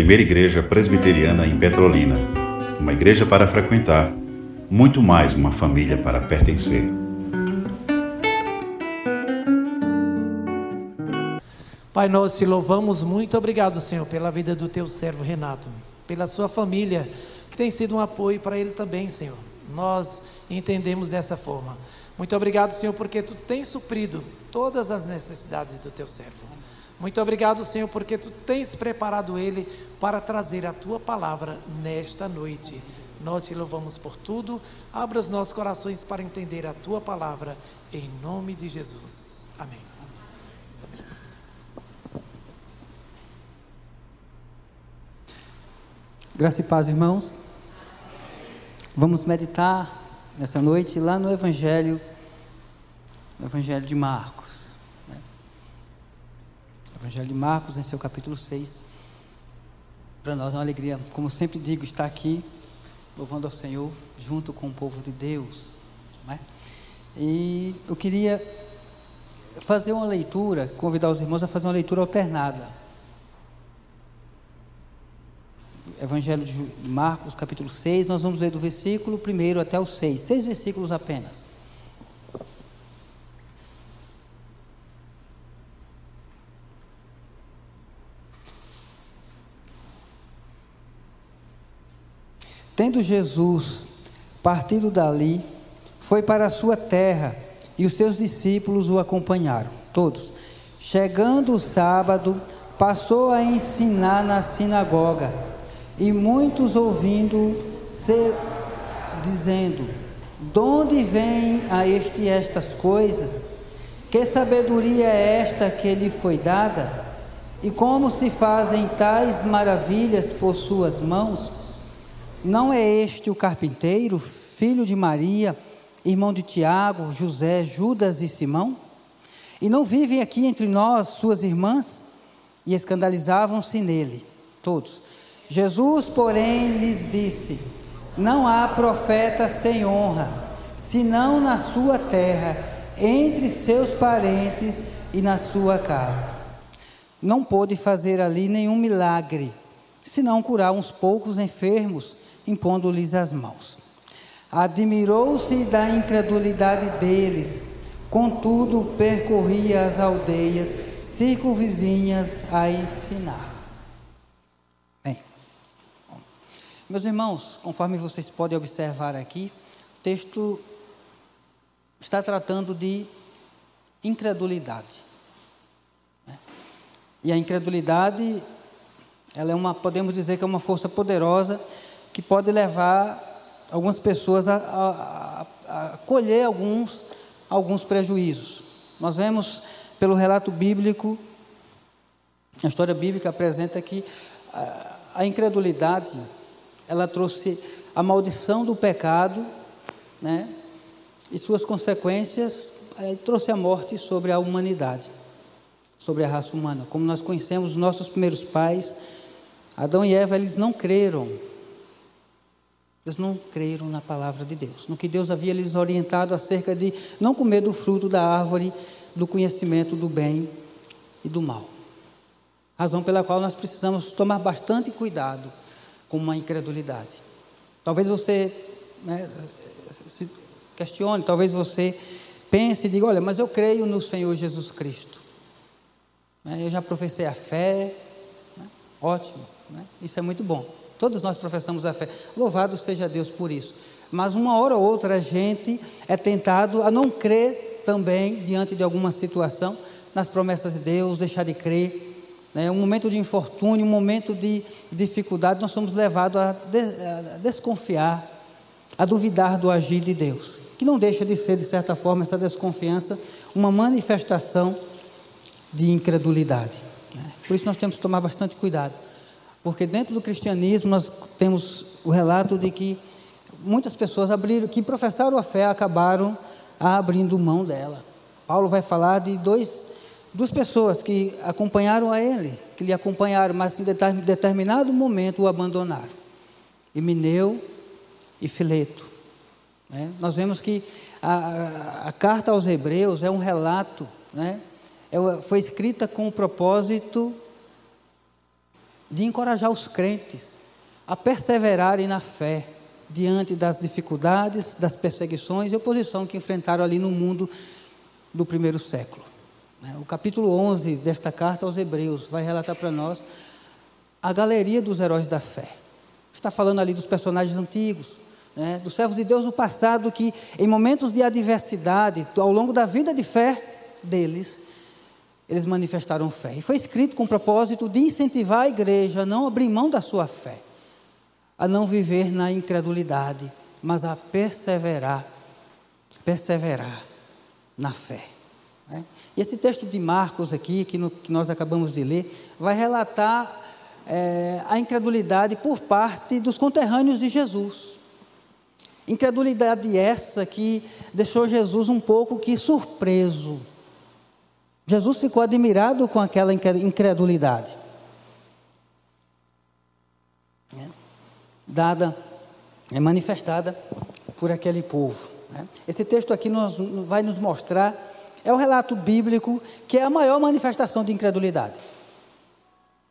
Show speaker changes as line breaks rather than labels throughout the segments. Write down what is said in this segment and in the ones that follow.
primeira igreja presbiteriana em Petrolina. Uma igreja para frequentar, muito mais uma família para pertencer.
Pai, nós te louvamos muito obrigado, Senhor, pela vida do teu servo Renato, pela sua família, que tem sido um apoio para ele também, Senhor. Nós entendemos dessa forma. Muito obrigado, Senhor, porque tu tens suprido todas as necessidades do teu servo. Muito obrigado, Senhor, porque tu tens preparado ele para trazer a tua palavra nesta noite. Nós te louvamos por tudo. Abra os nossos corações para entender a tua palavra, em nome de Jesus. Amém.
Graça e paz, irmãos. Vamos meditar nessa noite lá no Evangelho, no Evangelho de Marcos. Evangelho de Marcos, em seu capítulo 6. Para nós é uma alegria, como sempre digo, estar aqui louvando ao Senhor junto com o povo de Deus. Né? E eu queria fazer uma leitura, convidar os irmãos a fazer uma leitura alternada. Evangelho de Marcos, capítulo 6, nós vamos ler do versículo 1 até o 6, seis versículos apenas. Tendo Jesus partido dali, foi para a sua terra e os seus discípulos o acompanharam, todos. Chegando o sábado, passou a ensinar na sinagoga, e muitos ouvindo, se, dizendo: De onde vem a este estas coisas? Que sabedoria é esta que lhe foi dada? E como se fazem tais maravilhas por suas mãos? Não é este o carpinteiro, filho de Maria, irmão de Tiago, José, Judas e Simão? E não vivem aqui entre nós suas irmãs? E escandalizavam-se nele, todos. Jesus, porém, lhes disse: Não há profeta sem honra, senão na sua terra, entre seus parentes e na sua casa. Não pôde fazer ali nenhum milagre, senão curar uns poucos enfermos impondo-lhes as mãos. Admirou-se da incredulidade deles, contudo percorria as aldeias circunvizinhas a ensinar. Bem, meus irmãos, conforme vocês podem observar aqui, o texto está tratando de incredulidade. Né? E a incredulidade, ela é uma, podemos dizer que é uma força poderosa que pode levar algumas pessoas a, a, a colher alguns, alguns prejuízos. Nós vemos pelo relato bíblico, a história bíblica apresenta que a, a incredulidade ela trouxe a maldição do pecado, né? E suas consequências trouxe a morte sobre a humanidade, sobre a raça humana. Como nós conhecemos os nossos primeiros pais, Adão e Eva, eles não creram eles não creram na palavra de Deus, no que Deus havia lhes orientado acerca de não comer do fruto da árvore do conhecimento do bem e do mal. Razão pela qual nós precisamos tomar bastante cuidado com uma incredulidade. Talvez você né, se questione, talvez você pense e diga: olha, mas eu creio no Senhor Jesus Cristo. Né, eu já professei a fé. Né, ótimo, né, isso é muito bom. Todos nós professamos a fé. Louvado seja Deus por isso. Mas uma hora ou outra a gente é tentado a não crer também diante de alguma situação nas promessas de Deus, deixar de crer. Né? Um momento de infortúnio, um momento de dificuldade, nós somos levados a, de, a desconfiar, a duvidar do agir de Deus. Que não deixa de ser, de certa forma, essa desconfiança, uma manifestação de incredulidade. Né? Por isso nós temos que tomar bastante cuidado. Porque dentro do cristianismo nós temos o relato de que muitas pessoas abriram, que professaram a fé, acabaram abrindo mão dela. Paulo vai falar de dois, duas pessoas que acompanharam a ele, que lhe acompanharam, mas que em determinado momento o abandonaram. Emineu e Fileto. Né? Nós vemos que a, a, carta aos Hebreus é um relato, né? É, foi escrita com o propósito de encorajar os crentes a perseverarem na fé diante das dificuldades, das perseguições e oposição que enfrentaram ali no mundo do primeiro século. Né? O capítulo 11 desta carta aos Hebreus vai relatar para nós a galeria dos heróis da fé. Está falando ali dos personagens antigos, né? dos servos de Deus do passado que, em momentos de adversidade, ao longo da vida de fé deles, eles manifestaram fé. E foi escrito com o propósito de incentivar a igreja a não abrir mão da sua fé, a não viver na incredulidade, mas a perseverar, perseverar na fé. Né? E esse texto de Marcos aqui, que, no, que nós acabamos de ler, vai relatar é, a incredulidade por parte dos conterrâneos de Jesus. Incredulidade essa que deixou Jesus um pouco que surpreso Jesus ficou admirado com aquela incredulidade. É, dada, é manifestada por aquele povo. Né? Esse texto aqui nos, vai nos mostrar, é o relato bíblico que é a maior manifestação de incredulidade.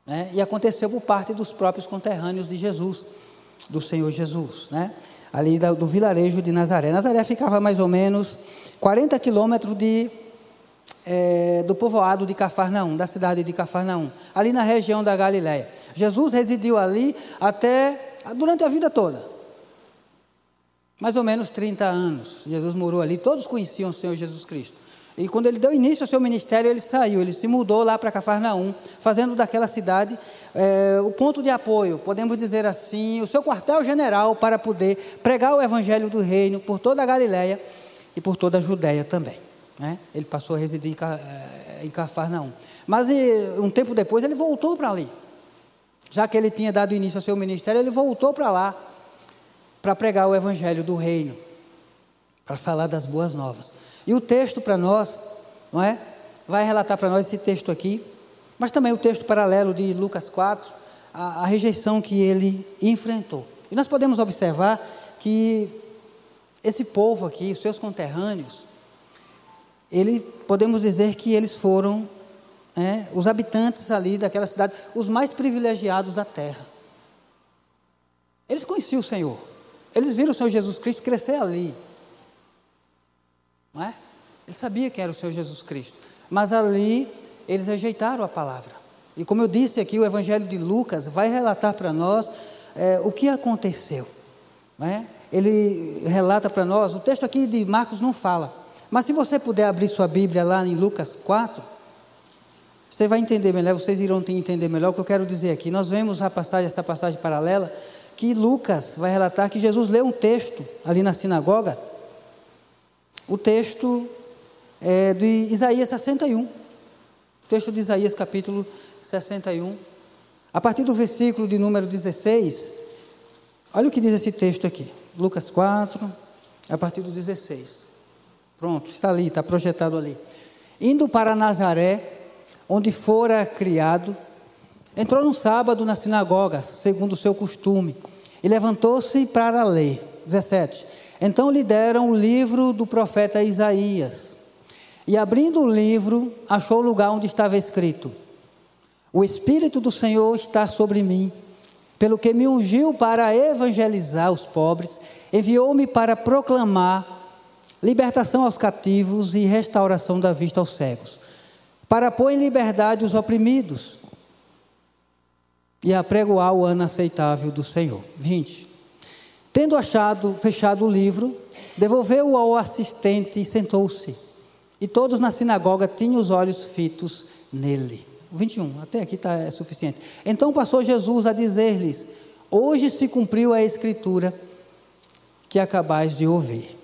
Né? E aconteceu por parte dos próprios conterrâneos de Jesus, do Senhor Jesus, né? ali do vilarejo de Nazaré. Nazaré ficava mais ou menos 40 quilômetros de é, do povoado de Cafarnaum, da cidade de Cafarnaum, ali na região da Galiléia. Jesus residiu ali até durante a vida toda. Mais ou menos 30 anos. Jesus morou ali, todos conheciam o Senhor Jesus Cristo. E quando ele deu início ao seu ministério, ele saiu, ele se mudou lá para Cafarnaum, fazendo daquela cidade é, o ponto de apoio, podemos dizer assim, o seu quartel-general para poder pregar o evangelho do reino por toda a Galiléia e por toda a Judéia também. Né? Ele passou a residir em eh, Cafarnaum. Mas um tempo depois ele voltou para ali. Já que ele tinha dado início ao seu ministério, ele voltou para lá para pregar o evangelho do reino, para falar das boas novas. E o texto para nós, não é? Vai relatar para nós esse texto aqui, mas também o texto paralelo de Lucas 4, a, a rejeição que ele enfrentou. E nós podemos observar que esse povo aqui, os seus conterrâneos, ele, podemos dizer que eles foram é, os habitantes ali daquela cidade, os mais privilegiados da terra. Eles conheciam o Senhor. Eles viram o Senhor Jesus Cristo crescer ali. Não é? Eles sabiam quem era o Senhor Jesus Cristo. Mas ali eles rejeitaram a palavra. E como eu disse aqui, o Evangelho de Lucas vai relatar para nós é, o que aconteceu. Não é? Ele relata para nós, o texto aqui de Marcos não fala, mas se você puder abrir sua Bíblia lá em Lucas 4, você vai entender melhor, vocês irão entender melhor o que eu quero dizer aqui. Nós vemos a passagem, essa passagem paralela, que Lucas vai relatar que Jesus leu um texto ali na sinagoga, o texto é, de Isaías 61, o texto de Isaías capítulo 61, a partir do versículo de número 16, olha o que diz esse texto aqui, Lucas 4, a partir do 16. Pronto, está ali, está projetado ali. Indo para Nazaré, onde fora criado, entrou no sábado na sinagoga, segundo o seu costume, e levantou-se para ler. 17. Então lhe deram o livro do profeta Isaías. E abrindo o livro, achou o lugar onde estava escrito: O Espírito do Senhor está sobre mim, pelo que me ungiu para evangelizar os pobres, enviou-me para proclamar libertação aos cativos e restauração da vista aos cegos, para pôr em liberdade os oprimidos e apregoar o ano aceitável do Senhor. 20. Tendo achado, fechado o livro, devolveu-o ao assistente e sentou-se. E todos na sinagoga tinham os olhos fitos nele. 21, até aqui tá, é suficiente. Então passou Jesus a dizer-lhes: Hoje se cumpriu a escritura que acabais de ouvir.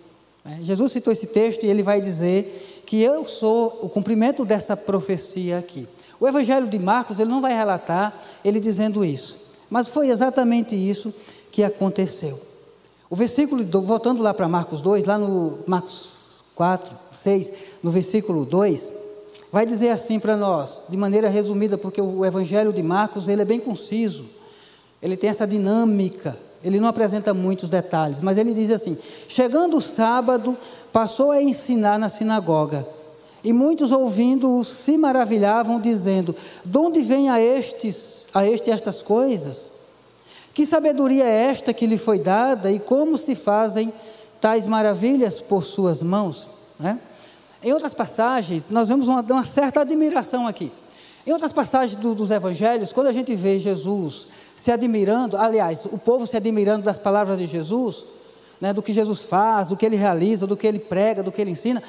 É, Jesus citou esse texto e ele vai dizer que eu sou o cumprimento dessa profecia aqui. O Evangelho de Marcos, ele não vai relatar ele dizendo isso, mas foi exatamente isso que aconteceu. O versículo, voltando lá para Marcos 2, lá no Marcos 4, 6, no versículo 2, vai dizer assim para nós, de maneira resumida, porque o Evangelho de Marcos, ele é bem conciso, ele tem essa dinâmica, ele não apresenta muitos detalhes, mas ele diz assim: Chegando o sábado, passou a ensinar na sinagoga. E muitos ouvindo se maravilhavam, dizendo: De onde vem a estes, a este estas coisas? Que sabedoria é esta que lhe foi dada e como se fazem tais maravilhas por suas mãos? Né? Em outras passagens, nós vemos uma, uma certa admiração aqui. Em outras passagens do, dos evangelhos, quando a gente vê Jesus se admirando, aliás, o povo se admirando das palavras de Jesus, né, do que Jesus faz, do que ele realiza, do que ele prega, do que ele ensina,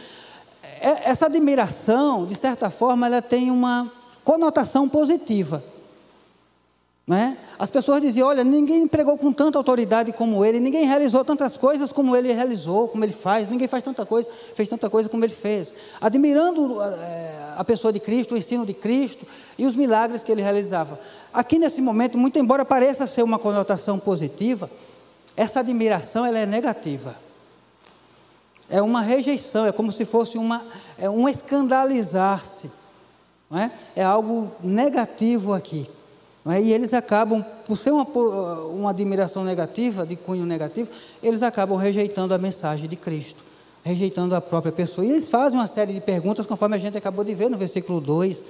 é, essa admiração, de certa forma, ela tem uma conotação positiva. Né? As pessoas diziam: olha, ninguém pregou com tanta autoridade como ele, ninguém realizou tantas coisas como ele realizou, como ele faz, ninguém faz tanta coisa, fez tanta coisa como ele fez. Admirando é, a pessoa de Cristo, o ensino de Cristo e os milagres que ele realizava. Aqui nesse momento, muito embora pareça ser uma conotação positiva, essa admiração ela é negativa. É uma rejeição, é como se fosse uma, é um escandalizar-se. É? é algo negativo aqui. É? E eles acabam, por ser uma, uma admiração negativa, de cunho negativo, eles acabam rejeitando a mensagem de Cristo, rejeitando a própria pessoa. E eles fazem uma série de perguntas, conforme a gente acabou de ver no versículo 2,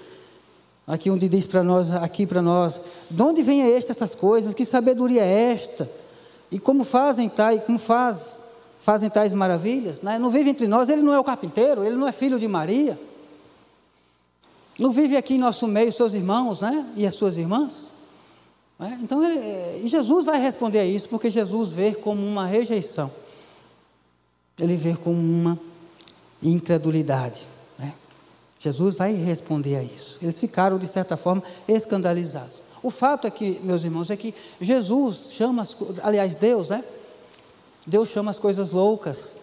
aqui onde diz para nós, aqui para nós, de onde vem esta essas coisas? Que sabedoria é esta? E como fazem tais, como faz, fazem tais maravilhas? Né? Não vive entre nós, ele não é o carpinteiro, ele não é filho de Maria. Não vive aqui em nosso meio seus irmãos né? e as suas irmãs? É? Então, ele, e Jesus vai responder a isso, porque Jesus vê como uma rejeição. Ele vê como uma incredulidade. Né? Jesus vai responder a isso. Eles ficaram, de certa forma, escandalizados. O fato é que, meus irmãos, é que Jesus chama, as, aliás, Deus, né? Deus chama as coisas loucas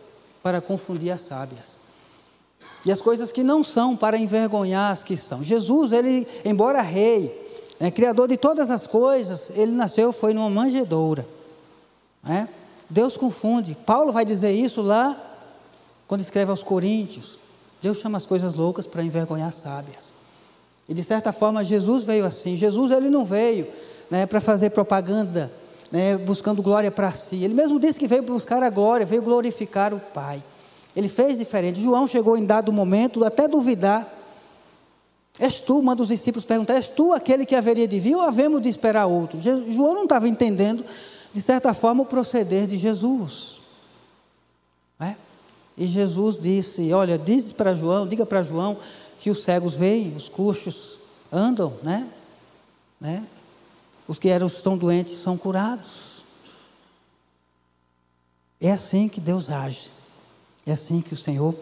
para confundir as sábias e as coisas que não são para envergonhar as que são. Jesus, ele, embora rei, é, criador de todas as coisas, ele nasceu, foi numa manjedoura. É? Deus confunde. Paulo vai dizer isso lá, quando escreve aos Coríntios. Deus chama as coisas loucas para envergonhar as sábias. E de certa forma, Jesus veio assim. Jesus, ele não veio né, para fazer propaganda, né, buscando glória para si. Ele mesmo disse que veio buscar a glória, veio glorificar o Pai. Ele fez diferente. João chegou em dado momento até duvidar. És tu, manda os discípulos perguntar, és tu aquele que haveria de vir ou havemos de esperar outro? João não estava entendendo, de certa forma, o proceder de Jesus. É? E Jesus disse: Olha, diz para João, diga para João que os cegos veem, os coxos andam, né? né? Os que eram, estão doentes são curados. É assim que Deus age. É assim que o Senhor,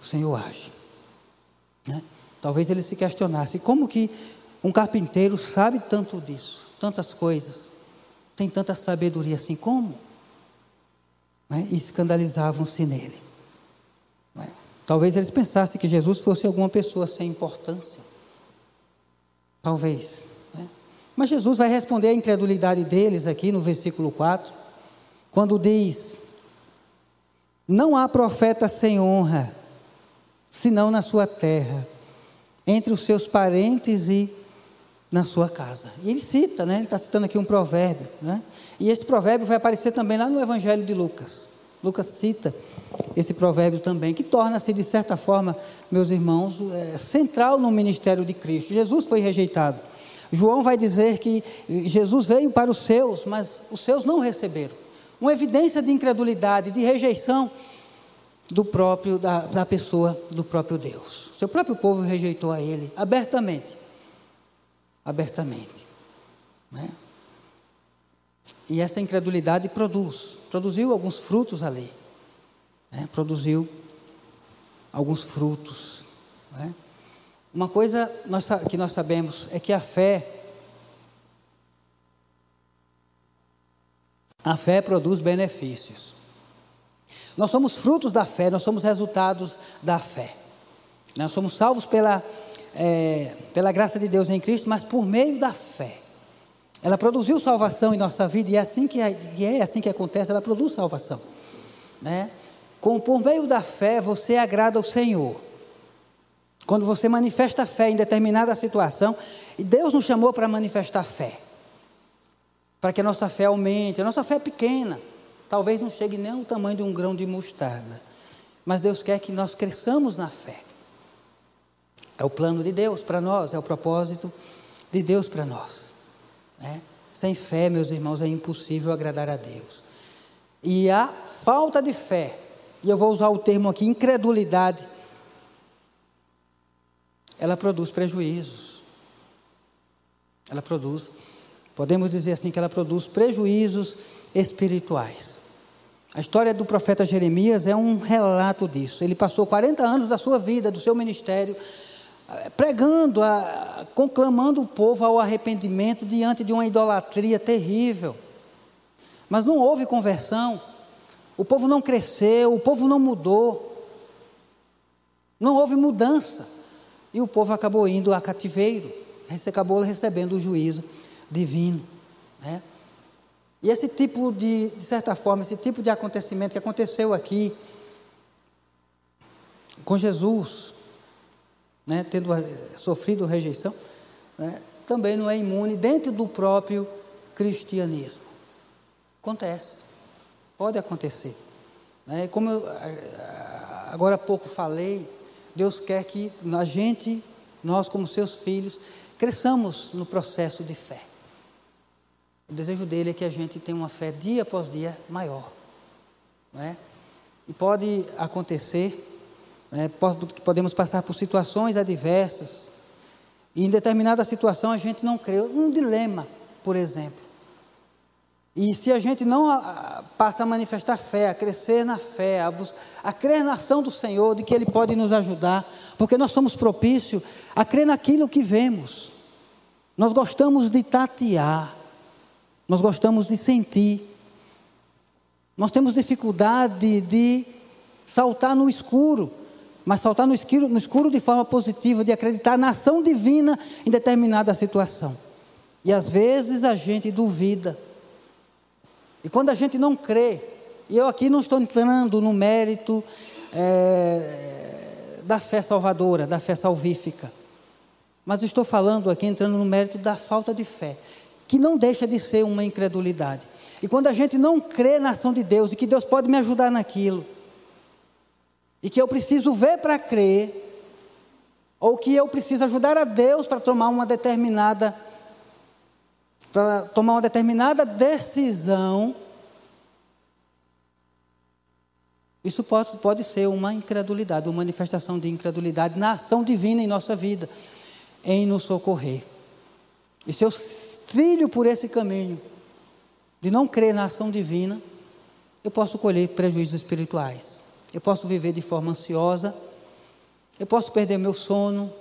o Senhor age. Né? Talvez ele se questionasse: como que um carpinteiro sabe tanto disso, tantas coisas, tem tanta sabedoria assim? Como? Né? E escandalizavam-se nele. Né? Talvez eles pensassem que Jesus fosse alguma pessoa sem importância. Talvez. Né? Mas Jesus vai responder à incredulidade deles aqui no versículo 4, quando diz: não há profeta sem honra, senão na sua terra, entre os seus parentes e na sua casa. E ele cita, né? Ele está citando aqui um provérbio, né? E esse provérbio vai aparecer também lá no Evangelho de Lucas. Lucas cita esse provérbio também, que torna-se, de certa forma, meus irmãos, é, central no ministério de Cristo. Jesus foi rejeitado. João vai dizer que Jesus veio para os seus, mas os seus não receberam uma evidência de incredulidade, de rejeição do próprio da, da pessoa do próprio Deus. Seu próprio povo rejeitou a ele abertamente, abertamente, né? E essa incredulidade produz, produziu alguns frutos ali, né? produziu alguns frutos. Né? Uma coisa que nós sabemos é que a fé A fé produz benefícios. Nós somos frutos da fé, nós somos resultados da fé. Nós somos salvos pela, é, pela graça de Deus em Cristo, mas por meio da fé. Ela produziu salvação em nossa vida e é assim que, é, é assim que acontece, ela produz salvação. Né? Com, por meio da fé, você agrada ao Senhor. Quando você manifesta fé em determinada situação, e Deus nos chamou para manifestar fé para que a nossa fé aumente. A nossa fé é pequena, talvez não chegue nem ao tamanho de um grão de mostarda, mas Deus quer que nós cresçamos na fé. É o plano de Deus para nós, é o propósito de Deus para nós. Né? Sem fé, meus irmãos, é impossível agradar a Deus. E a falta de fé, e eu vou usar o termo aqui, incredulidade, ela produz prejuízos. Ela produz, podemos dizer assim, que ela produz prejuízos espirituais. A história do profeta Jeremias é um relato disso. Ele passou 40 anos da sua vida, do seu ministério, eh, pregando, conclamando o povo ao arrependimento diante de uma idolatria terrível. Mas não houve conversão, o povo não cresceu, o povo não mudou, não houve mudança. E o povo acabou indo a cativeiro, acabou recebendo o juízo divino. Né? E esse tipo de, de certa forma, esse tipo de acontecimento que aconteceu aqui com Jesus, né, tendo sofrido rejeição, né, também não é imune dentro do próprio cristianismo. Acontece, pode acontecer. Né, como eu agora há pouco falei, Deus quer que a gente, nós como seus filhos, cresçamos no processo de fé. O desejo dele é que a gente tenha uma fé dia após dia maior. Não é? E pode acontecer, né, podemos passar por situações adversas, e em determinada situação a gente não crê. Um dilema, por exemplo. E se a gente não a, passa a manifestar fé, a crescer na fé, a, a crer na ação do Senhor, de que Ele pode nos ajudar, porque nós somos propícios a crer naquilo que vemos. Nós gostamos de tatear. Nós gostamos de sentir. Nós temos dificuldade de saltar no escuro, mas saltar no escuro, no escuro de forma positiva, de acreditar na ação divina em determinada situação. E às vezes a gente duvida. E quando a gente não crê, e eu aqui não estou entrando no mérito é, da fé salvadora, da fé salvífica, mas estou falando aqui, entrando no mérito da falta de fé que não deixa de ser uma incredulidade. E quando a gente não crê na ação de Deus e que Deus pode me ajudar naquilo, e que eu preciso ver para crer, ou que eu preciso ajudar a Deus para tomar uma determinada para tomar uma determinada decisão, isso pode, pode ser uma incredulidade, uma manifestação de incredulidade na ação divina em nossa vida, em nos socorrer. E se eu trilho por esse caminho de não crer na ação divina, eu posso colher prejuízos espirituais. Eu posso viver de forma ansiosa, eu posso perder meu sono,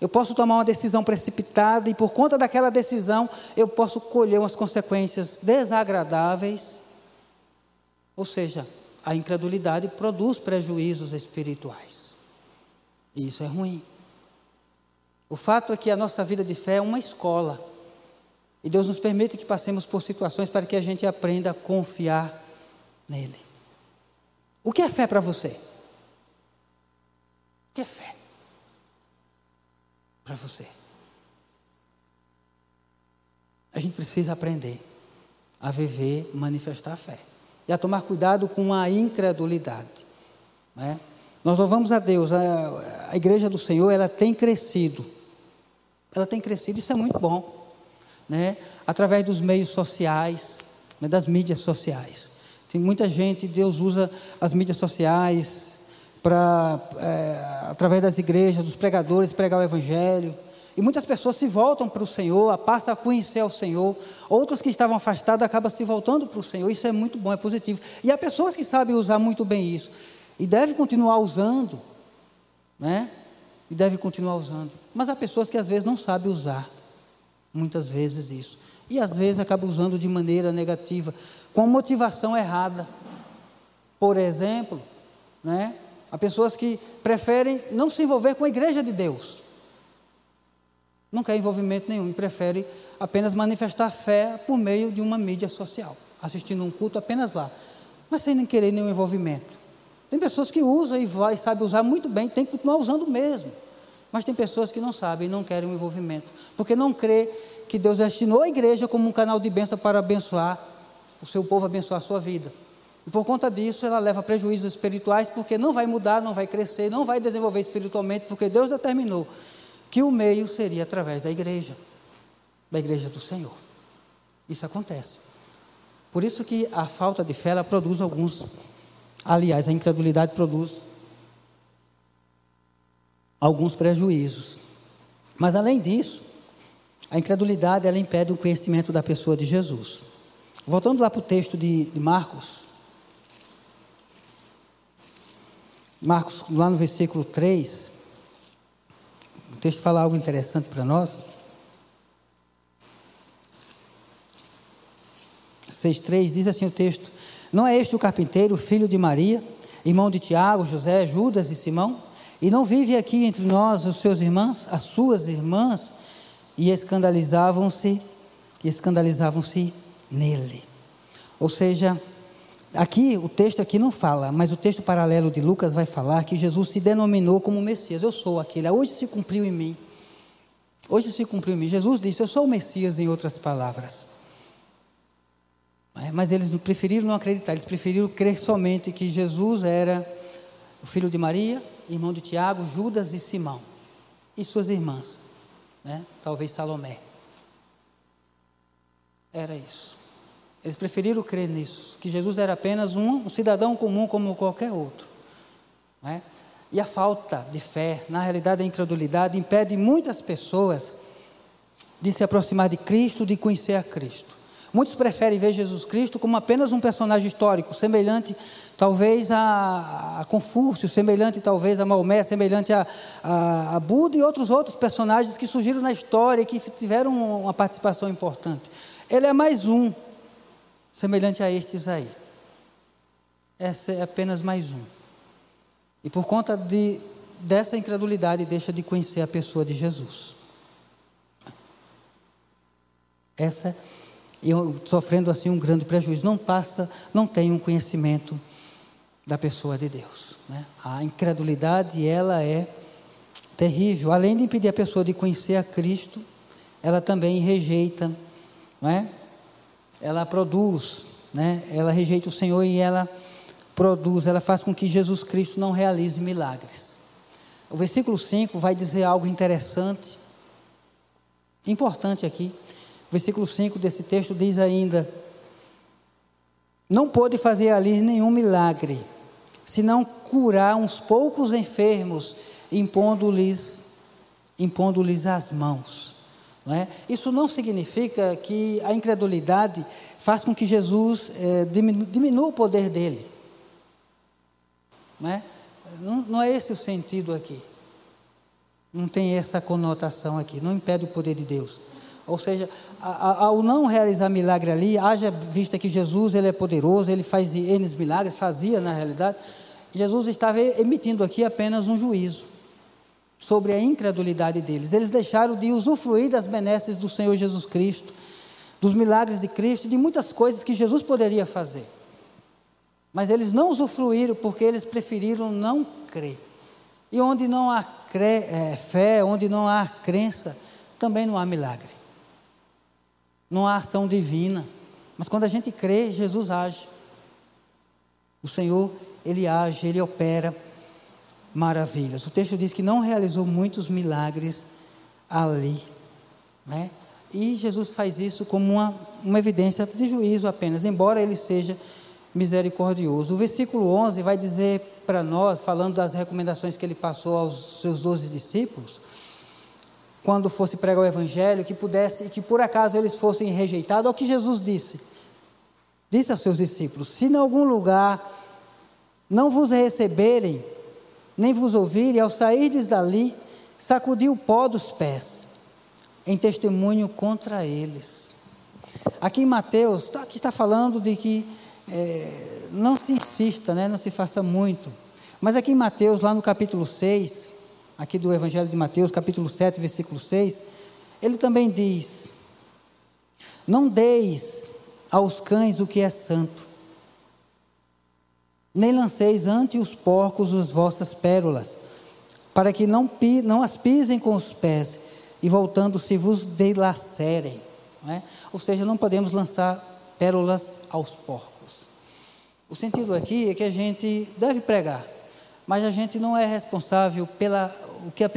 eu posso tomar uma decisão precipitada e por conta daquela decisão eu posso colher umas consequências desagradáveis. Ou seja, a incredulidade produz prejuízos espirituais. E isso é ruim. O fato é que a nossa vida de fé é uma escola. E Deus nos permite que passemos por situações para que a gente aprenda a confiar nele. O que é fé para você? O que é fé? Para você. A gente precisa aprender a viver, manifestar a fé. E a tomar cuidado com a incredulidade. Né? Nós louvamos a Deus, a, a igreja do Senhor, ela tem crescido. Ela tem crescido, isso é muito bom né, através dos meios sociais, né, das mídias sociais. Tem muita gente, Deus usa as mídias sociais para, é, através das igrejas, dos pregadores, pregar o Evangelho. E muitas pessoas se voltam para o Senhor, passam a conhecer o Senhor. Outros que estavam afastados acabam se voltando para o Senhor. Isso é muito bom, é positivo. E há pessoas que sabem usar muito bem isso. E deve continuar usando, né? E deve continuar usando. Mas há pessoas que às vezes não sabem usar muitas vezes isso. E às vezes acaba usando de maneira negativa, com motivação errada. Por exemplo, né, há pessoas que preferem não se envolver com a igreja de Deus. Não quer envolvimento nenhum prefere apenas manifestar fé por meio de uma mídia social, assistindo um culto apenas lá, mas sem nem querer nenhum envolvimento. Tem pessoas que usam e vai, sabe usar muito bem, tem que continuar usando mesmo. Mas tem pessoas que não sabem não querem o um envolvimento, porque não crê que Deus destinou a igreja como um canal de bênção para abençoar o seu povo, abençoar a sua vida. E por conta disso, ela leva prejuízos espirituais, porque não vai mudar, não vai crescer, não vai desenvolver espiritualmente, porque Deus determinou que o meio seria através da igreja, da igreja do Senhor. Isso acontece. Por isso que a falta de fé ela produz alguns, aliás, a incredulidade produz alguns prejuízos. Mas além disso, a incredulidade ela impede o conhecimento da pessoa de Jesus. Voltando lá para o texto de, de Marcos, Marcos, lá no versículo 3, o texto fala algo interessante para nós. 6,3 diz assim o texto: Não é este o carpinteiro, filho de Maria, irmão de Tiago, José, Judas e Simão? E não vive aqui entre nós os seus irmãos, as suas irmãs? E escandalizavam-se, e escandalizavam-se nele. Ou seja, Aqui, o texto aqui não fala, mas o texto paralelo de Lucas vai falar que Jesus se denominou como Messias. Eu sou aquele. Hoje se cumpriu em mim. Hoje se cumpriu em mim. Jesus disse: Eu sou o Messias, em outras palavras. É, mas eles preferiram não acreditar, eles preferiram crer somente que Jesus era o filho de Maria, irmão de Tiago, Judas e Simão, e suas irmãs, né? talvez Salomé. Era isso. Eles preferiram crer nisso, que Jesus era apenas um, um cidadão comum como qualquer outro. Né? E a falta de fé, na realidade a incredulidade, impede muitas pessoas de se aproximar de Cristo, de conhecer a Cristo. Muitos preferem ver Jesus Cristo como apenas um personagem histórico, semelhante talvez a, Confúcio, semelhante talvez a Maomé, semelhante a, a, a Buda e outros outros personagens que surgiram na história e que tiveram uma participação importante. Ele é mais um semelhante a estes aí. Essa é apenas mais um. E por conta de, dessa incredulidade, deixa de conhecer a pessoa de Jesus. Essa, eu sofrendo assim um grande prejuízo, não passa, não tem um conhecimento da pessoa de Deus. Né? A incredulidade, ela é terrível. Além de impedir a pessoa de conhecer a Cristo, ela também rejeita, é? ela produz, né? ela rejeita o Senhor e ela produz, ela faz com que Jesus Cristo não realize milagres. O versículo 5 vai dizer algo interessante, importante aqui. Versículo 5 desse texto diz ainda: Não pôde fazer ali nenhum milagre, senão curar uns poucos enfermos, impondo-lhes impondo-lhes as mãos. Não é? Isso não significa que a incredulidade faz com que Jesus é, diminu diminua o poder dele. Não é? Não, não é esse o sentido aqui. Não tem essa conotação aqui. Não impede o poder de Deus. Ou seja, ao não realizar milagre ali, haja vista que Jesus ele é poderoso, ele faz N milagres, fazia na realidade, Jesus estava emitindo aqui apenas um juízo sobre a incredulidade deles. Eles deixaram de usufruir das benesses do Senhor Jesus Cristo, dos milagres de Cristo, de muitas coisas que Jesus poderia fazer. Mas eles não usufruíram porque eles preferiram não crer. E onde não há é, fé, onde não há crença, também não há milagre. Não há ação divina. Mas quando a gente crê, Jesus age. O Senhor, Ele age, Ele opera maravilhas. O texto diz que não realizou muitos milagres ali. Né? E Jesus faz isso como uma, uma evidência de juízo apenas, embora ele seja misericordioso. O versículo 11 vai dizer para nós, falando das recomendações que ele passou aos seus doze discípulos, quando fosse pregar o evangelho, que pudesse, que por acaso eles fossem rejeitados, é o que Jesus disse. Disse aos seus discípulos: Se em algum lugar não vos receberem, nem vos ouvirem, ao sairdes dali, sacudi o pó dos pés, em testemunho contra eles. Aqui em Mateus, tá, aqui está falando de que é, não se insista, né, não se faça muito. Mas aqui em Mateus, lá no capítulo 6, aqui do Evangelho de Mateus, capítulo 7, versículo 6, ele também diz: Não deis aos cães o que é santo, nem lanceis ante os porcos as vossas pérolas, para que não, não as pisem com os pés, e voltando-se vos delacerem. É? Ou seja, não podemos lançar pérolas aos porcos. O sentido aqui é que a gente deve pregar, mas a gente não é responsável pela, o que a,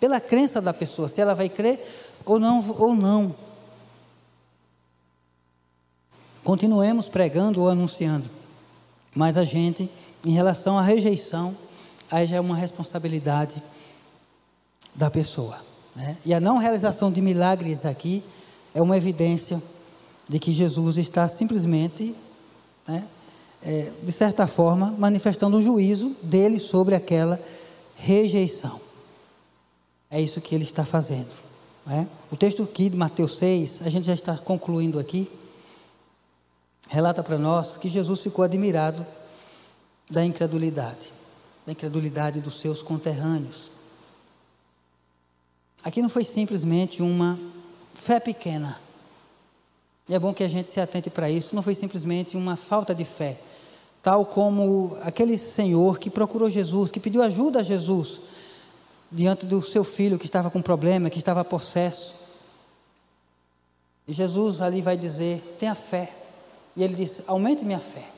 pela crença da pessoa, se ela vai crer ou não. Ou não. Continuemos pregando ou anunciando, mas a gente, em relação à rejeição, aí já é uma responsabilidade da pessoa. Né? E a não realização de milagres aqui é uma evidência de que Jesus está simplesmente, né, é, de certa forma, manifestando o juízo dele sobre aquela rejeição. É isso que ele está fazendo. Né? O texto aqui de Mateus 6, a gente já está concluindo aqui, relata para nós que Jesus ficou admirado da incredulidade, da incredulidade dos seus conterrâneos. Aqui não foi simplesmente uma fé pequena. E é bom que a gente se atente para isso. Não foi simplesmente uma falta de fé. Tal como aquele senhor que procurou Jesus, que pediu ajuda a Jesus diante do seu filho que estava com problema, que estava possesso. E Jesus ali vai dizer: tenha fé. E ele disse: aumente minha fé.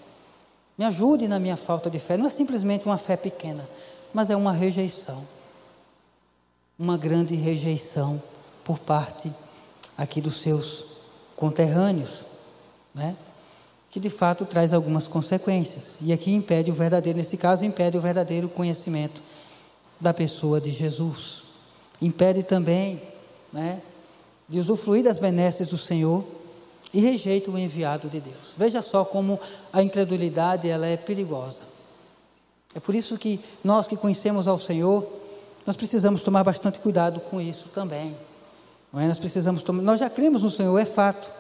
Me ajude na minha falta de fé. Não é simplesmente uma fé pequena, mas é uma rejeição. Uma grande rejeição por parte aqui dos seus conterrâneos, né? que de fato traz algumas consequências. E aqui impede o verdadeiro, nesse caso, impede o verdadeiro conhecimento da pessoa de Jesus. Impede também né, de usufruir das benesses do Senhor e rejeita o enviado de Deus. Veja só como a incredulidade ela é perigosa. É por isso que nós que conhecemos ao Senhor, nós precisamos tomar bastante cuidado com isso também. Não é? Nós precisamos tomar, nós já cremos no Senhor, é fato,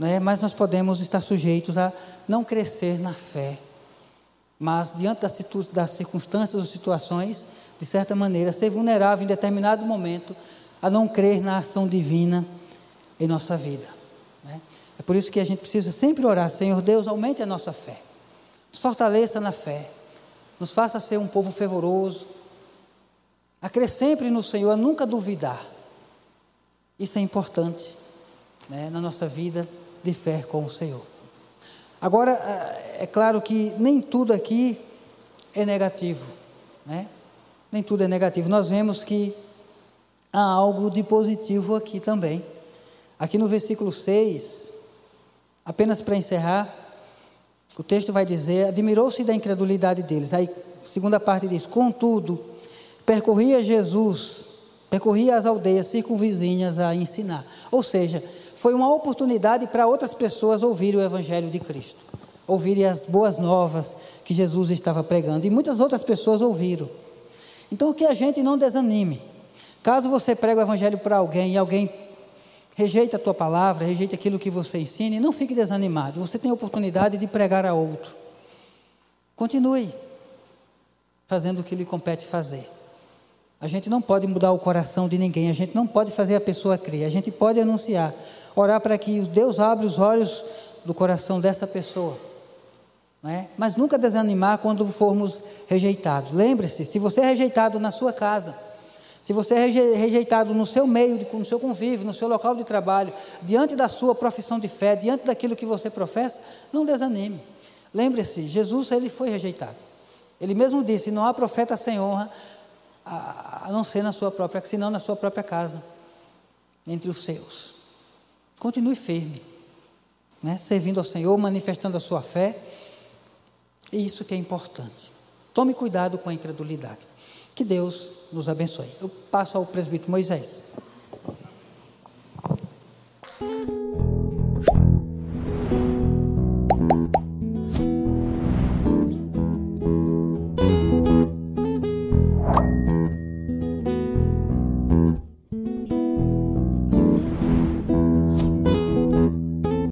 é? mas nós podemos estar sujeitos a não crescer na fé. Mas diante das, das circunstâncias ou situações, de certa maneira, ser vulnerável em determinado momento a não crer na ação divina em nossa vida. É? é por isso que a gente precisa sempre orar, Senhor Deus, aumente a nossa fé, nos fortaleça na fé, nos faça ser um povo fervoroso, a crer sempre no Senhor, a nunca duvidar isso é importante né, na nossa vida de fé com o Senhor. Agora, é claro que nem tudo aqui é negativo, né? Nem tudo é negativo. Nós vemos que há algo de positivo aqui também. Aqui no versículo 6, apenas para encerrar, o texto vai dizer: admirou-se da incredulidade deles. Aí, segunda parte diz: contudo, percorria Jesus percorria as aldeias circunvizinhas a ensinar. Ou seja, foi uma oportunidade para outras pessoas ouvirem o Evangelho de Cristo, ouvirem as boas novas que Jesus estava pregando. E muitas outras pessoas ouviram. Então, que a gente não desanime. Caso você pregue o Evangelho para alguém e alguém rejeita a tua palavra, rejeita aquilo que você ensina, não fique desanimado. Você tem a oportunidade de pregar a outro. Continue fazendo o que lhe compete fazer. A gente não pode mudar o coração de ninguém, a gente não pode fazer a pessoa crer, a gente pode anunciar, orar para que Deus abra os olhos do coração dessa pessoa. É? Mas nunca desanimar quando formos rejeitados. Lembre-se, se você é rejeitado na sua casa, se você é rejeitado no seu meio, no seu convívio, no seu local de trabalho, diante da sua profissão de fé, diante daquilo que você professa, não desanime. Lembre-se, Jesus ele foi rejeitado. Ele mesmo disse: não há profeta sem honra a, não ser na sua própria, senão na sua própria casa, entre os seus. Continue firme, né? servindo ao Senhor, manifestando a sua fé. E isso que é importante. Tome cuidado com a incredulidade. Que Deus nos abençoe. Eu passo ao presbítero Moisés.